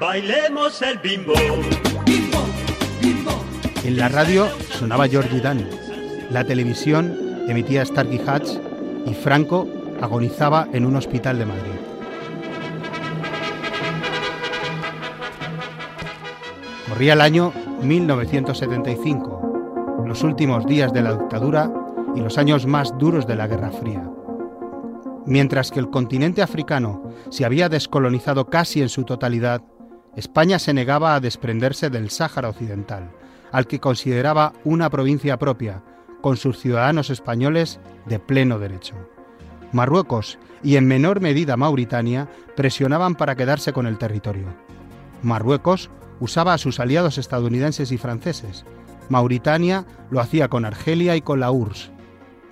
Bailemos el bimbo. En la radio sonaba Georgie Dan. La televisión emitía Starkey Hatch y Franco agonizaba en un hospital de Madrid. Corría el año 1975, los últimos días de la dictadura y los años más duros de la Guerra Fría. Mientras que el continente africano se había descolonizado casi en su totalidad, España se negaba a desprenderse del Sáhara Occidental, al que consideraba una provincia propia, con sus ciudadanos españoles de pleno derecho. Marruecos y en menor medida Mauritania presionaban para quedarse con el territorio. Marruecos usaba a sus aliados estadounidenses y franceses. Mauritania lo hacía con Argelia y con la URSS.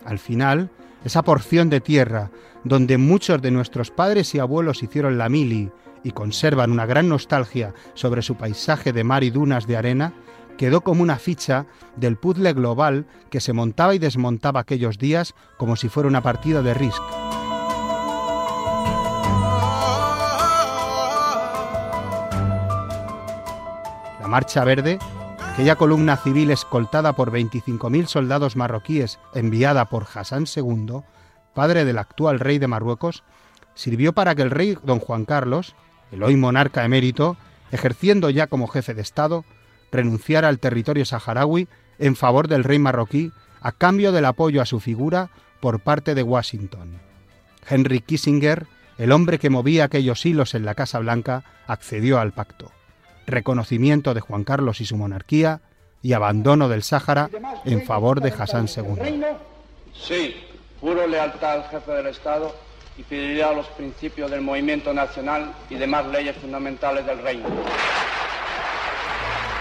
Al final, esa porción de tierra donde muchos de nuestros padres y abuelos hicieron la mili y conservan una gran nostalgia sobre su paisaje de mar y dunas de arena, quedó como una ficha del puzzle global que se montaba y desmontaba aquellos días como si fuera una partida de Risk. La Marcha Verde, aquella columna civil escoltada por 25.000 soldados marroquíes enviada por Hassan II, padre del actual rey de Marruecos, sirvió para que el rey don Juan Carlos, el hoy monarca emérito, ejerciendo ya como jefe de Estado, renunciara al territorio saharaui en favor del rey marroquí a cambio del apoyo a su figura por parte de Washington. Henry Kissinger, el hombre que movía aquellos hilos en la Casa Blanca, accedió al pacto. Reconocimiento de Juan Carlos y su monarquía y abandono del Sáhara en favor de Hassan II. Sí, juro lealtad al jefe del Estado y fidelidad a los principios del movimiento nacional y demás leyes fundamentales del reino.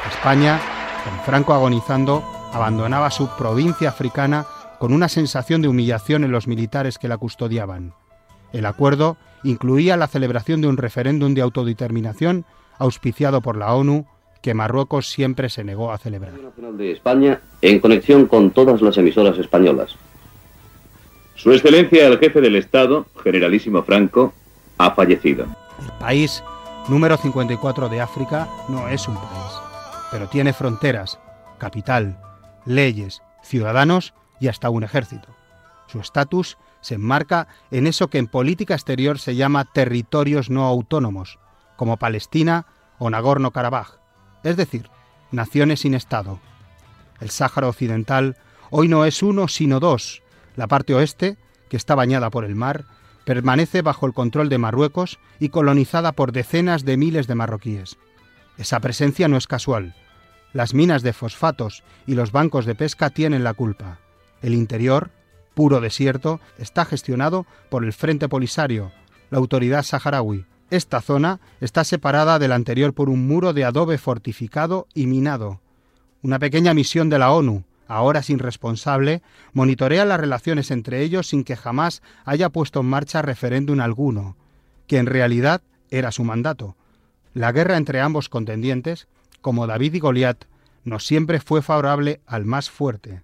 España, con Franco agonizando, abandonaba su provincia africana con una sensación de humillación en los militares que la custodiaban. El acuerdo incluía la celebración de un referéndum de autodeterminación auspiciado por la ONU que Marruecos siempre se negó a celebrar. Nacional de España en conexión con todas las emisoras españolas. Su Excelencia el Jefe del Estado, Generalísimo Franco, ha fallecido. El país número 54 de África no es un país, pero tiene fronteras, capital, leyes, ciudadanos y hasta un ejército. Su estatus se enmarca en eso que en política exterior se llama territorios no autónomos, como Palestina o Nagorno-Karabaj, es decir, naciones sin Estado. El Sáhara Occidental hoy no es uno sino dos. La parte oeste, que está bañada por el mar, permanece bajo el control de Marruecos y colonizada por decenas de miles de marroquíes. Esa presencia no es casual. Las minas de fosfatos y los bancos de pesca tienen la culpa. El interior, puro desierto, está gestionado por el Frente Polisario, la autoridad saharaui. Esta zona está separada del anterior por un muro de adobe fortificado y minado. Una pequeña misión de la ONU, ahora sin responsable, monitorea las relaciones entre ellos sin que jamás haya puesto en marcha referéndum alguno, que en realidad era su mandato. La guerra entre ambos contendientes, como David y Goliat, no siempre fue favorable al más fuerte.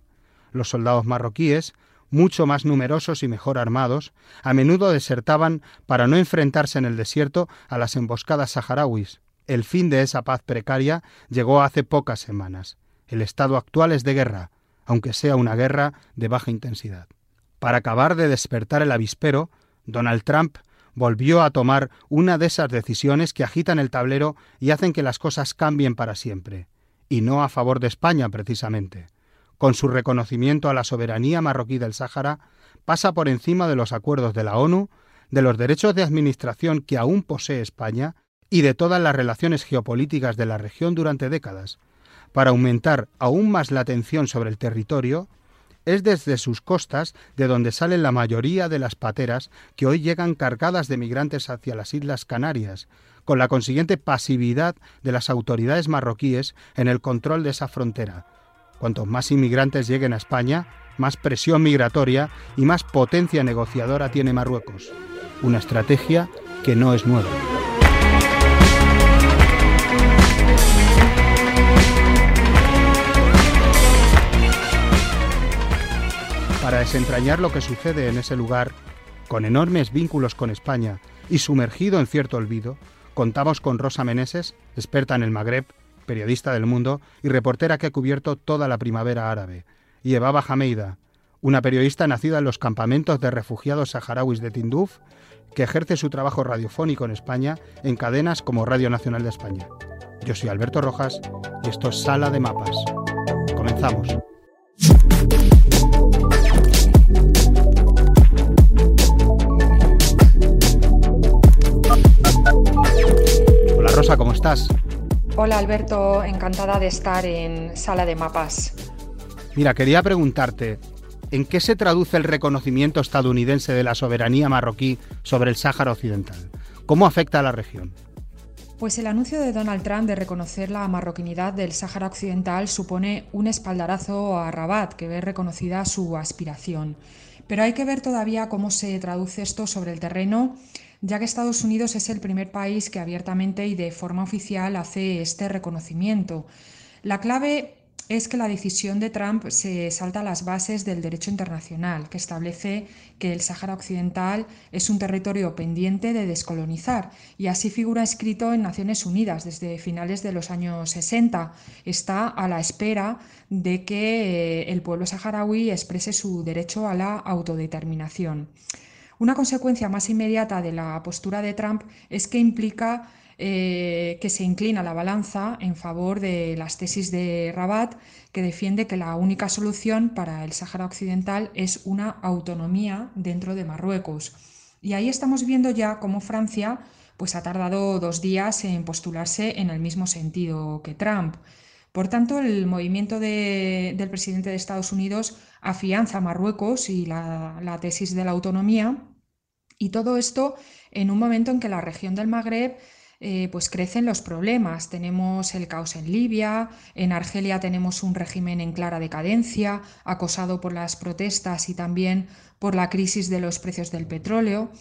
Los soldados marroquíes, mucho más numerosos y mejor armados, a menudo desertaban para no enfrentarse en el desierto a las emboscadas saharauis. El fin de esa paz precaria llegó hace pocas semanas. El estado actual es de guerra, aunque sea una guerra de baja intensidad. Para acabar de despertar el avispero, Donald Trump volvió a tomar una de esas decisiones que agitan el tablero y hacen que las cosas cambien para siempre, y no a favor de España precisamente. Con su reconocimiento a la soberanía marroquí del Sáhara, pasa por encima de los acuerdos de la ONU, de los derechos de administración que aún posee España y de todas las relaciones geopolíticas de la región durante décadas, para aumentar aún más la tensión sobre el territorio, es desde sus costas de donde salen la mayoría de las pateras que hoy llegan cargadas de migrantes hacia las Islas Canarias, con la consiguiente pasividad de las autoridades marroquíes en el control de esa frontera. Cuantos más inmigrantes lleguen a España, más presión migratoria y más potencia negociadora tiene Marruecos. Una estrategia que no es nueva. Para desentrañar lo que sucede en ese lugar, con enormes vínculos con España y sumergido en cierto olvido, contamos con Rosa Meneses, experta en el Magreb, periodista del mundo y reportera que ha cubierto toda la primavera árabe, y Eva Jameida, una periodista nacida en los campamentos de refugiados saharauis de Tinduf, que ejerce su trabajo radiofónico en España en cadenas como Radio Nacional de España. Yo soy Alberto Rojas y esto es Sala de Mapas. Comenzamos. Rosa, ¿cómo estás? Hola Alberto, encantada de estar en Sala de Mapas. Mira, quería preguntarte, ¿en qué se traduce el reconocimiento estadounidense de la soberanía marroquí sobre el Sáhara Occidental? ¿Cómo afecta a la región? Pues el anuncio de Donald Trump de reconocer la marroquinidad del Sáhara Occidental supone un espaldarazo a Rabat, que ve reconocida su aspiración. Pero hay que ver todavía cómo se traduce esto sobre el terreno, ya que Estados Unidos es el primer país que abiertamente y de forma oficial hace este reconocimiento. La clave es que la decisión de Trump se salta a las bases del derecho internacional, que establece que el Sáhara Occidental es un territorio pendiente de descolonizar, y así figura escrito en Naciones Unidas desde finales de los años 60. Está a la espera de que eh, el pueblo saharaui exprese su derecho a la autodeterminación. Una consecuencia más inmediata de la postura de Trump es que implica eh, que se inclina la balanza en favor de las tesis de Rabat, que defiende que la única solución para el Sáhara Occidental es una autonomía dentro de Marruecos. Y ahí estamos viendo ya cómo Francia pues, ha tardado dos días en postularse en el mismo sentido que Trump. Por tanto, el movimiento del presidente de Estados Unidos afianza a Marruecos y la, tesis de la autonomía, y todo esto en un momento en que la región del Magreb eh, pues crecen los problemas. Tenemos el caos en Libia, en Argelia tenemos un régimen en clara decadencia, acosado por las protestas y también por la crisis de los precios del petróleo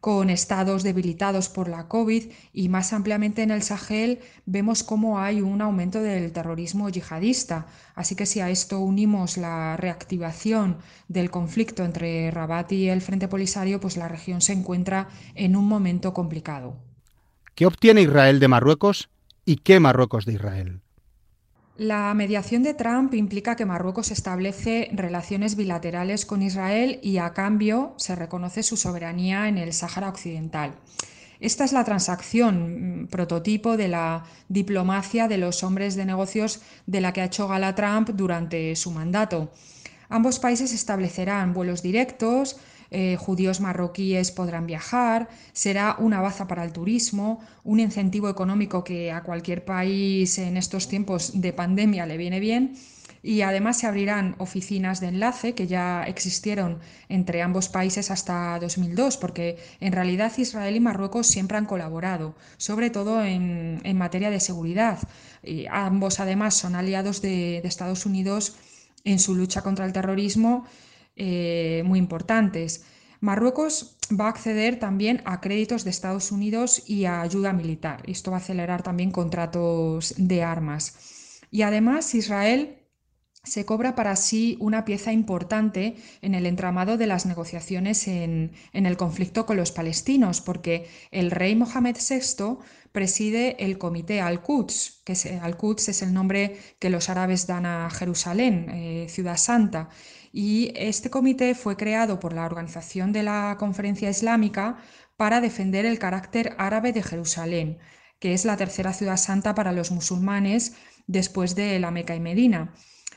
con estados debilitados por la COVID y más ampliamente en el Sahel vemos cómo hay un aumento del terrorismo yihadista. Así que si a esto unimos la reactivación del conflicto entre Rabat y el Frente Polisario, pues la región se encuentra en un momento complicado. ¿Qué obtiene Israel de Marruecos y qué Marruecos de Israel? La mediación de Trump implica que Marruecos establece relaciones bilaterales con Israel y a cambio se reconoce su soberanía en el Sáhara Occidental. Esta es la transacción mm, prototipo de la diplomacia de los hombres de negocios de la que ha hecho gala Trump durante su mandato. Ambos países establecerán vuelos directos, eh, judíos marroquíes podrán viajar, será una baza para el turismo, un incentivo económico que a cualquier país en estos tiempos de pandemia le viene bien. Y además se abrirán oficinas de enlace que ya existieron entre ambos países hasta 2002, porque en realidad Israel y Marruecos siempre han colaborado, sobre todo en, materia de seguridad. Y ambos además son aliados de Estados Unidos en su lucha contra el terrorismo eh, muy importantes. Marruecos va a acceder también a créditos de Estados Unidos y a ayuda militar. Esto va a acelerar también contratos de armas. Y además Israel se cobra para sí una pieza importante en el entramado de las negociaciones en, en, el conflicto con los palestinos, porque el rey Mohamed VI preside el comité Al-Quds, que Al-Quds es el nombre que los árabes dan a Jerusalén, eh, ciudad santa, y este comité fue creado por la Organización de la Conferencia Islámica para defender el carácter árabe de Jerusalén, que es la tercera ciudad santa para los musulmanes después de la Meca y Medina.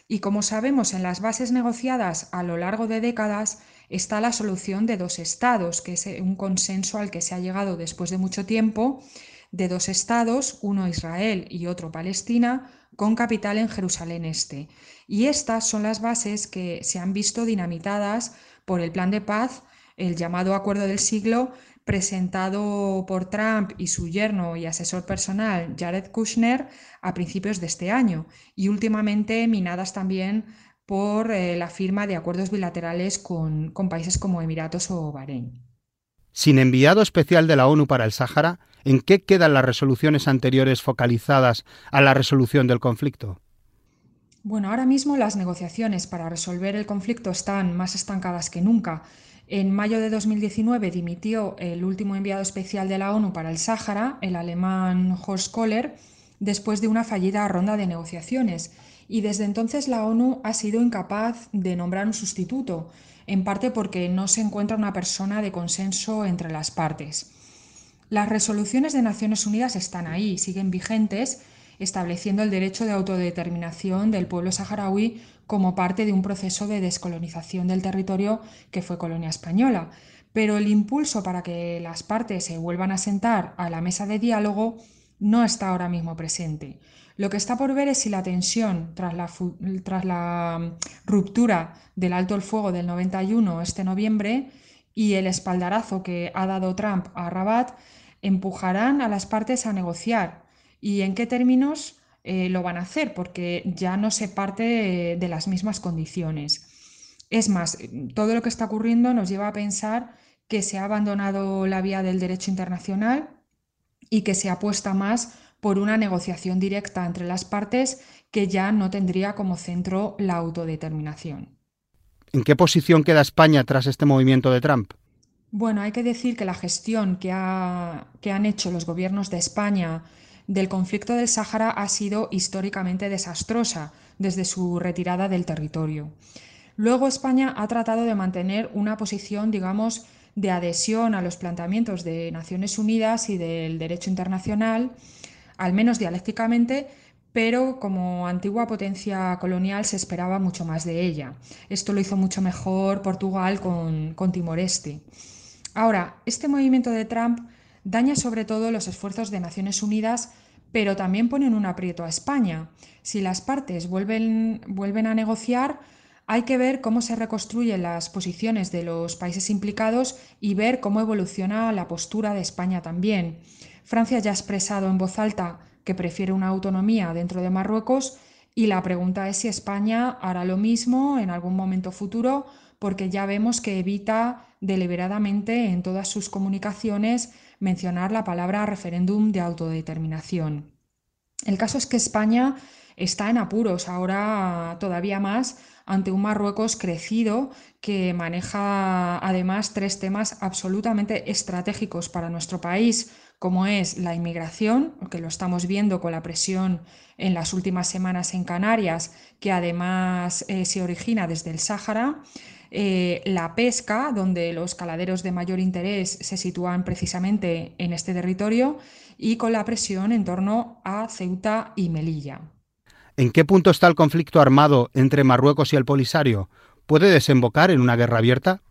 Y como sabemos, en las bases negociadas a lo largo de décadas está la solución de dos estados, que es un consenso al que se ha llegado después de mucho tiempo, de dos estados, uno Israel y otro Palestina, con capital en Jerusalén Este. Y estas son las bases que se han visto dinamitadas por el plan de paz, el llamado Acuerdo del Siglo, presentado por Trump y su yerno y asesor personal Jared Kushner a principios de este año, y últimamente minadas también por eh, la firma de acuerdos bilaterales con, con países como Emiratos o Bahrein. Sin enviado especial de la ONU para el Sáhara, ¿En qué quedan las resoluciones anteriores focalizadas a la resolución del conflicto? Bueno, ahora mismo las negociaciones para resolver el conflicto están más estancadas que nunca. En mayo de 2019 dimitió el último enviado especial de la ONU para el Sáhara, el alemán Horst Kohler, después de una fallida ronda de negociaciones. Y desde entonces la ONU ha sido incapaz de nombrar un sustituto, en parte porque no se encuentra una persona de consenso entre las partes. Las resoluciones de Naciones Unidas están ahí, siguen vigentes, estableciendo el derecho de autodeterminación del pueblo saharaui como parte de un proceso de descolonización del territorio que fue colonia española. Pero el impulso para que las partes se vuelvan a sentar a la mesa de diálogo no está ahora mismo presente. Lo que está por ver es si la tensión tras la, tras la mm, ruptura del alto el fuego del 91 este noviembre y el espaldarazo que ha dado Trump a Rabat empujarán a las partes a negociar y en qué términos eh, lo van a hacer, porque ya no se parte de las mismas condiciones. Es más, todo lo que está ocurriendo nos lleva a pensar que se ha abandonado la vía del derecho internacional y que se apuesta más por una negociación directa entre las partes que ya no tendría como centro la autodeterminación. ¿En qué posición queda España tras este movimiento de Trump? Bueno, hay que decir que la gestión que, que han hecho los gobiernos de España del conflicto del Sáhara ha sido históricamente desastrosa desde su retirada del territorio. Luego España ha tratado de mantener una posición, digamos, de adhesión a los planteamientos de Naciones Unidas y del derecho internacional, al menos dialécticamente, pero como antigua potencia colonial se esperaba mucho más de ella. Esto lo hizo mucho mejor Portugal con, con Timor-Este. Ahora, este movimiento de Trump daña sobre todo los esfuerzos de Naciones Unidas, pero también pone en un aprieto a España. Si las partes vuelven, vuelven a negociar, hay que ver cómo se reconstruyen las posiciones de los países implicados y ver cómo evoluciona la postura de España también. Francia ya ha expresado en voz alta que prefiere una autonomía dentro de Marruecos y la pregunta es si España hará lo mismo en algún momento futuro porque ya vemos que evita deliberadamente en todas sus comunicaciones mencionar la palabra referéndum de autodeterminación. El caso es que España está en apuros ahora todavía más ante un Marruecos crecido que maneja además tres temas absolutamente estratégicos para nuestro país, como es la inmigración, que lo estamos viendo con la presión en las últimas semanas en Canarias, que además eh, se origina desde el Sáhara, eh, la pesca, donde los caladeros de mayor interés se sitúan precisamente en este territorio, y con la presión en torno a Ceuta y Melilla. ¿En qué punto está el conflicto armado entre Marruecos y el Polisario? ¿Puede desembocar en una guerra abierta?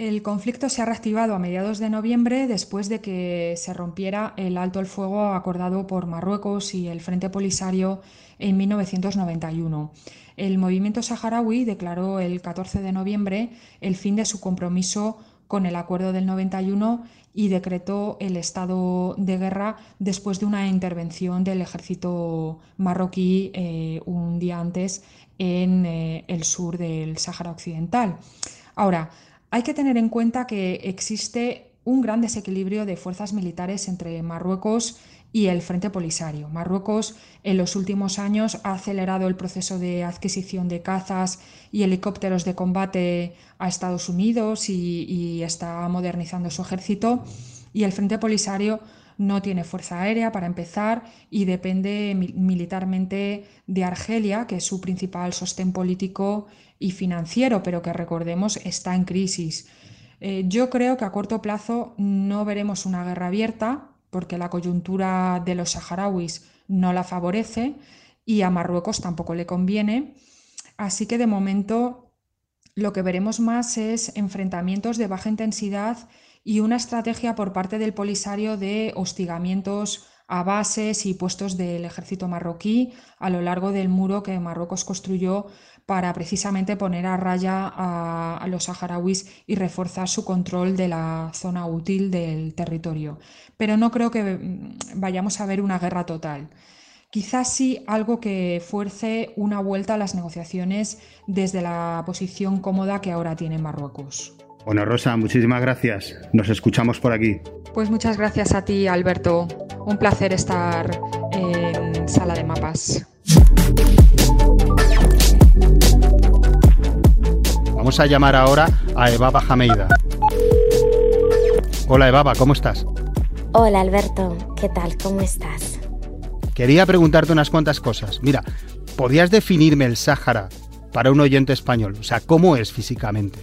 El conflicto se ha reactivado a mediados de noviembre después de que se rompiera el alto el fuego acordado por Marruecos y el Frente Polisario en 1991. El movimiento saharaui declaró el 14 de noviembre el fin de su compromiso con el acuerdo del 91 y decretó el estado de guerra después de una intervención del ejército marroquí eh, un día antes en eh, el sur del Sáhara Occidental. Ahora, hay que tener en cuenta que existe un gran desequilibrio de fuerzas militares entre Marruecos y el Frente Polisario. Marruecos en los últimos años ha acelerado el proceso de adquisición de cazas y helicópteros de combate a Estados Unidos y, está modernizando su ejército y el Frente Polisario no tiene fuerza aérea para empezar y depende militarmente de Argelia, que es su principal sostén político y financiero, pero que recordemos está en crisis. Eh, yo creo que a corto plazo no veremos una guerra abierta, porque la coyuntura de los saharauis no la favorece y a Marruecos tampoco le conviene. Así que de momento lo que veremos más es enfrentamientos de baja intensidad y una estrategia por parte del Polisario de hostigamientos a bases y puestos del ejército marroquí a lo largo del muro que Marruecos construyó para precisamente poner a raya a, los saharauis y reforzar su control de la zona útil del territorio. Pero no creo que mm, vayamos a ver una guerra total. Quizás sí algo que fuerce una vuelta a las negociaciones desde la posición cómoda que ahora tiene Marruecos. Bueno, Rosa, muchísimas gracias. Nos escuchamos por aquí. Pues muchas gracias a ti, Alberto. Un placer estar en Sala de Mapas. Vamos a llamar ahora a Evaba Jameida. Hola Evaba, ¿cómo estás? Hola Alberto, ¿qué tal? ¿Cómo estás? Quería preguntarte unas cuantas cosas. Mira, ¿podrías definirme el Sáhara para un oyente español? O sea, ¿cómo es físicamente?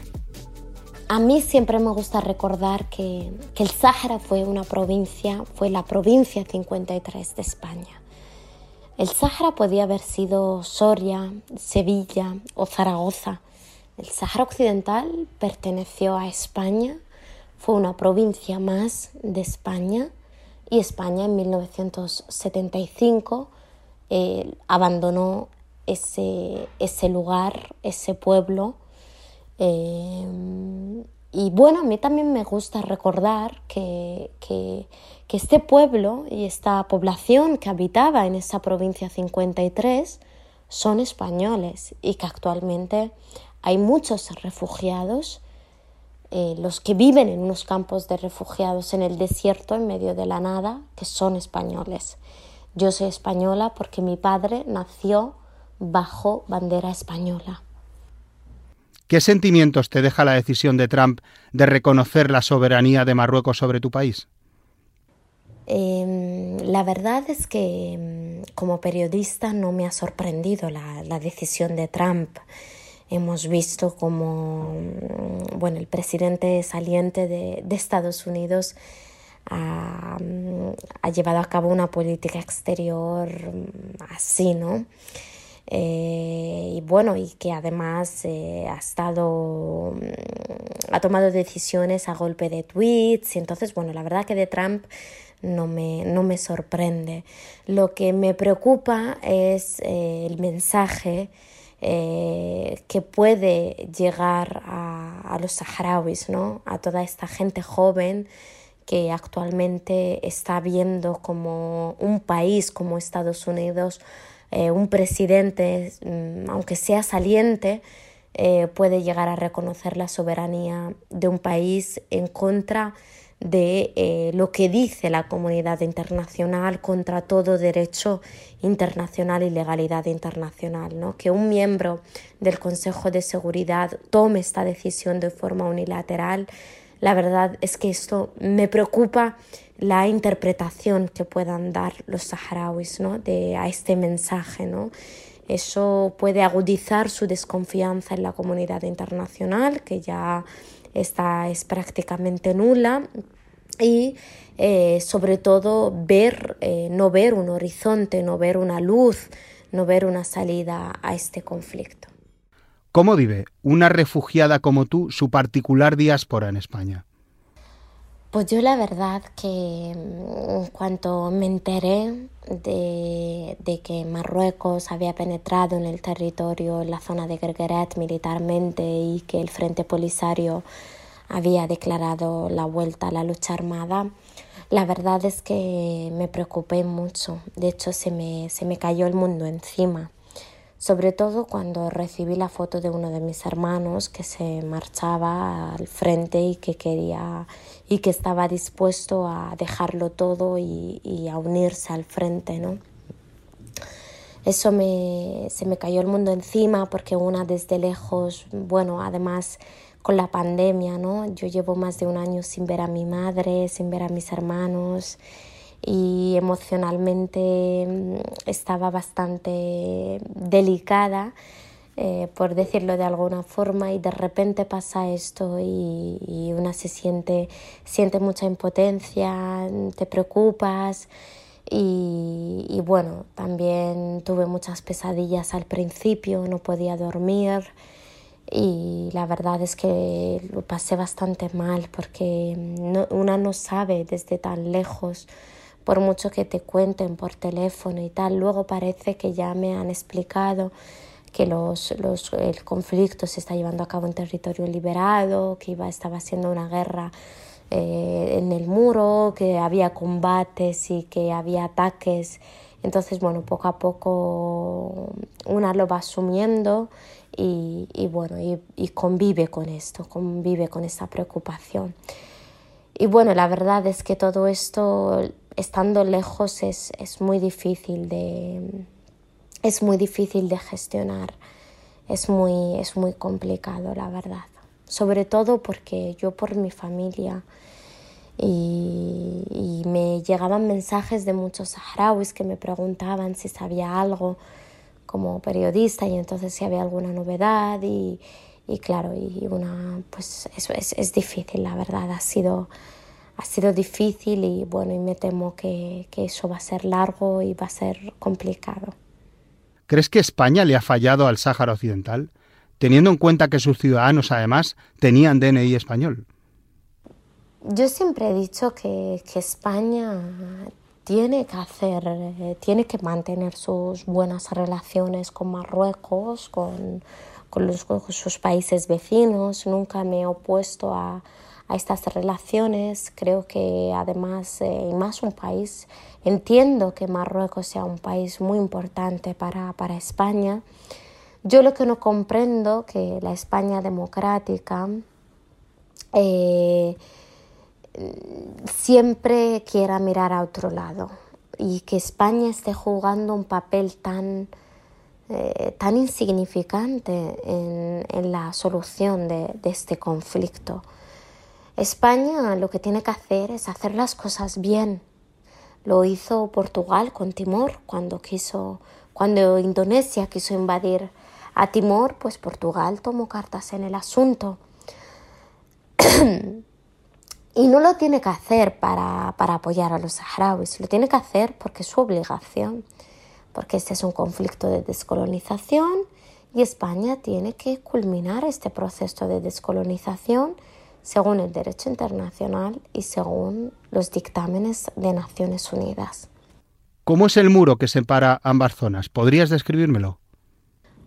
A mí siempre me gusta recordar que, el Sáhara fue una provincia, fue la provincia 53 de España. El Sáhara podía haber sido Soria, Sevilla o Zaragoza. El Sáhara Occidental perteneció a España fue una provincia más de España y España en 1975 eh, abandonó ese, ese, lugar, ese pueblo. Eh, y bueno, a mí también me gusta recordar que, que, que, este pueblo y esta población que habitaba en esa provincia 53 son españoles y que actualmente hay muchos refugiados eh, los que viven en unos campos de refugiados en el desierto, en medio de la nada, que son españoles. Yo soy española porque mi padre nació bajo bandera española. ¿Qué sentimientos te deja la decisión de Trump de reconocer la soberanía de Marruecos sobre tu país? Em, la verdad es que em, como periodista no me ha sorprendido la, decisión de Trump. Hemos visto como mm, bueno, el presidente saliente de, Estados Unidos ha, llevado a cabo una política exterior mm, así, ¿no? Eh, y bueno, y que además eh, ha estado, mm, ha tomado decisiones a golpe de tweets, entonces, bueno, la verdad que de Trump no me, no me sorprende. Lo que me preocupa es eh, el mensaje que puede llegar a, los saharauis, ¿no? a toda esta gente joven que actualmente está viendo como un país como Estados Unidos, eh, un presidente, mm, aunque sea saliente, eh, puede llegar a reconocer la soberanía de un país en contra de eh, lo que dice la comunidad internacional contra todo derecho internacional y legalidad internacional. ¿no? Que un miembro del Consejo de Seguridad tome esta decisión de forma unilateral, la verdad es que esto me preocupa la interpretación que puedan dar los saharauis ¿no? de, a este mensaje. ¿no? Eso puede agudizar su desconfianza en la comunidad internacional, que ya esta es prácticamente nula y eh, sobre todo ver, eh, no ver un horizonte, no ver una luz, no ver una salida a este conflicto. ¿Cómo vive una refugiada como tú su particular diáspora en España? Pues yo la verdad que en mm, cuanto me enteré de, de, que Marruecos había penetrado en el territorio, en la zona de Gergeret militarmente y que el Frente Polisario había declarado la vuelta a la lucha armada, la verdad es que me preocupé mucho. De hecho, se me, se me cayó el mundo encima sobre todo cuando recibí la foto de uno de mis hermanos que se marchaba al frente y que quería y que estaba dispuesto a dejarlo todo y, a unirse al frente, ¿no? Eso me, se me cayó el mundo encima porque una desde lejos, bueno, además con la pandemia, ¿no? Yo llevo más de un año sin ver a mi madre, sin ver a mis hermanos y emocionalmente mm, estaba bastante delicada, eh, por decirlo de alguna forma, y de repente pasa esto y, y, una se siente, siente mucha impotencia, te preocupas. Y, y bueno, también tuve muchas pesadillas al principio, no podía dormir y la verdad es que lo pasé bastante mal porque no, una no sabe desde tan lejos por mucho que te cuenten por teléfono y tal, luego parece que ya me han explicado que los, los, el conflicto se está llevando a cabo en territorio liberado, que iba, estaba haciendo una guerra eh, en el muro, que había combates y que había ataques. Entonces, bueno, poco a poco una lo va asumiendo y, y bueno, y, y convive con esto, convive con esa preocupación. Y bueno, la verdad es que todo esto estando lejos es, es, muy difícil de, es muy difícil de gestionar, es muy, es muy complicado, la verdad. sobre todo porque yo por mi familia y, me llegaban mensajes de muchos saharauis que me preguntaban si sabía algo como periodista y entonces si había alguna novedad y, y claro, y una, pues eso es, es, difícil, la verdad, ha sido, ha sido difícil y bueno, y me temo que, que eso va a ser largo y va a ser complicado. ¿Crees que España le ha fallado al Sáhara Occidental, teniendo en cuenta que sus ciudadanos además tenían DNI español? Yo siempre he dicho que, que España tiene que hacer, eh, tiene que mantener sus buenas relaciones con Marruecos, con, con, los, sus países vecinos. Nunca me he opuesto a, a estas relaciones. Creo que además, eh, más un país, entiendo que Marruecos sea un país muy importante para, para España. Yo lo que no comprendo que la España democrática eh, siempre quiera mirar a otro lado y que España esté jugando un papel tan eh, tan insignificante en, la solución de, este conflicto. España lo que tiene que hacer es hacer las cosas bien. Lo hizo Portugal con Timor cuando quiso, cuando Indonesia quiso invadir a Timor, pues Portugal tomó cartas en el asunto. y no lo tiene que hacer para, para apoyar a los saharauis, lo tiene que hacer porque es su obligación porque este es un conflicto de descolonización y España tiene que culminar este proceso de descolonización según el derecho internacional y según los dictámenes de Naciones Unidas. ¿Cómo es el muro que separa ambas zonas? ¿Podrías describírmelo?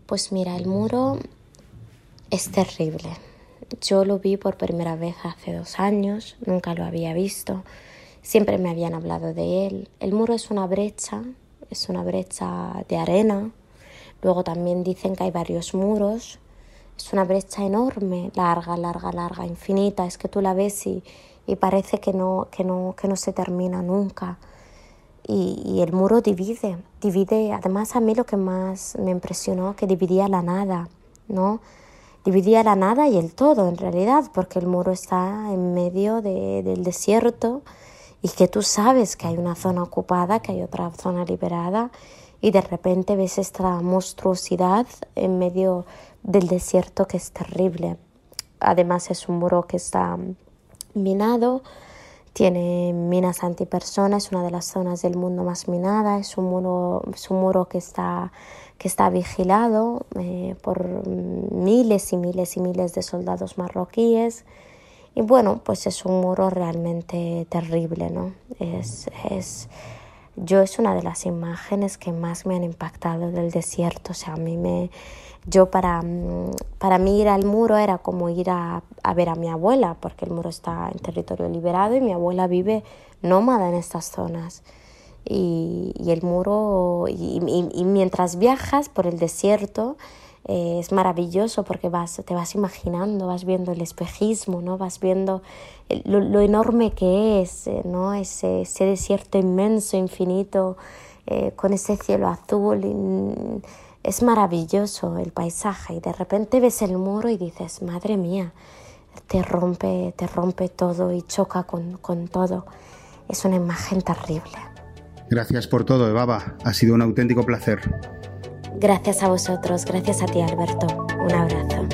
Pues mira, el muro es terrible. Yo lo vi por primera vez hace dos años, nunca lo había visto, siempre me habían hablado de él. El muro es una brecha es una brecha de arena. Luego también dicen que hay varios muros. Es una brecha enorme, larga, larga, larga, infinita. Es que tú la ves y, y parece que no, que, no, que no se termina nunca. Y, y, el muro divide, divide. Además a mí lo que más me impresionó que dividía la nada, ¿no? Dividía la nada y el todo en realidad, porque el muro está en medio de, del desierto y que tú sabes que hay una zona ocupada, que hay otra zona liberada y de repente ves esta monstruosidad en medio del desierto que es terrible. Además es un muro que está minado, tiene minas antipersonas, es una de las zonas del mundo más minada, es un muro, un muro que está que está vigilado eh, por miles y miles y miles de soldados marroquíes. Y bueno, pues es un muro realmente terrible, ¿no? Es, es, yo es una de las imágenes que más me han impactado del desierto. O sea, a mí me, yo para, para mí ir al muro era como ir a, ver a mi abuela, porque el muro está en territorio liberado y mi abuela vive nómada en estas zonas. Y, y el muro, y, y mientras viajas por el desierto, eh, es maravilloso porque vas, te vas imaginando, vas viendo el espejismo, ¿no? vas viendo lo, enorme que es eh, ¿no? ese, ese, desierto inmenso, infinito, eh, con ese cielo azul. Y, es maravilloso el paisaje y de repente ves el muro y dices, madre mía, te rompe, te rompe todo y choca con, con todo. Es una imagen terrible. Gracias por todo, Evaba. Ha sido un auténtico placer. Gracias a vosotros, gracias a ti Alberto. Un abrazo.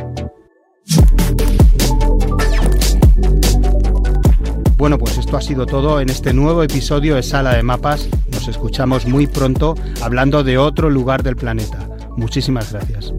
Bueno, pues esto ha sido todo en este nuevo episodio de Sala de Mapas. Nos escuchamos muy pronto hablando de otro lugar del planeta. Muchísimas gracias.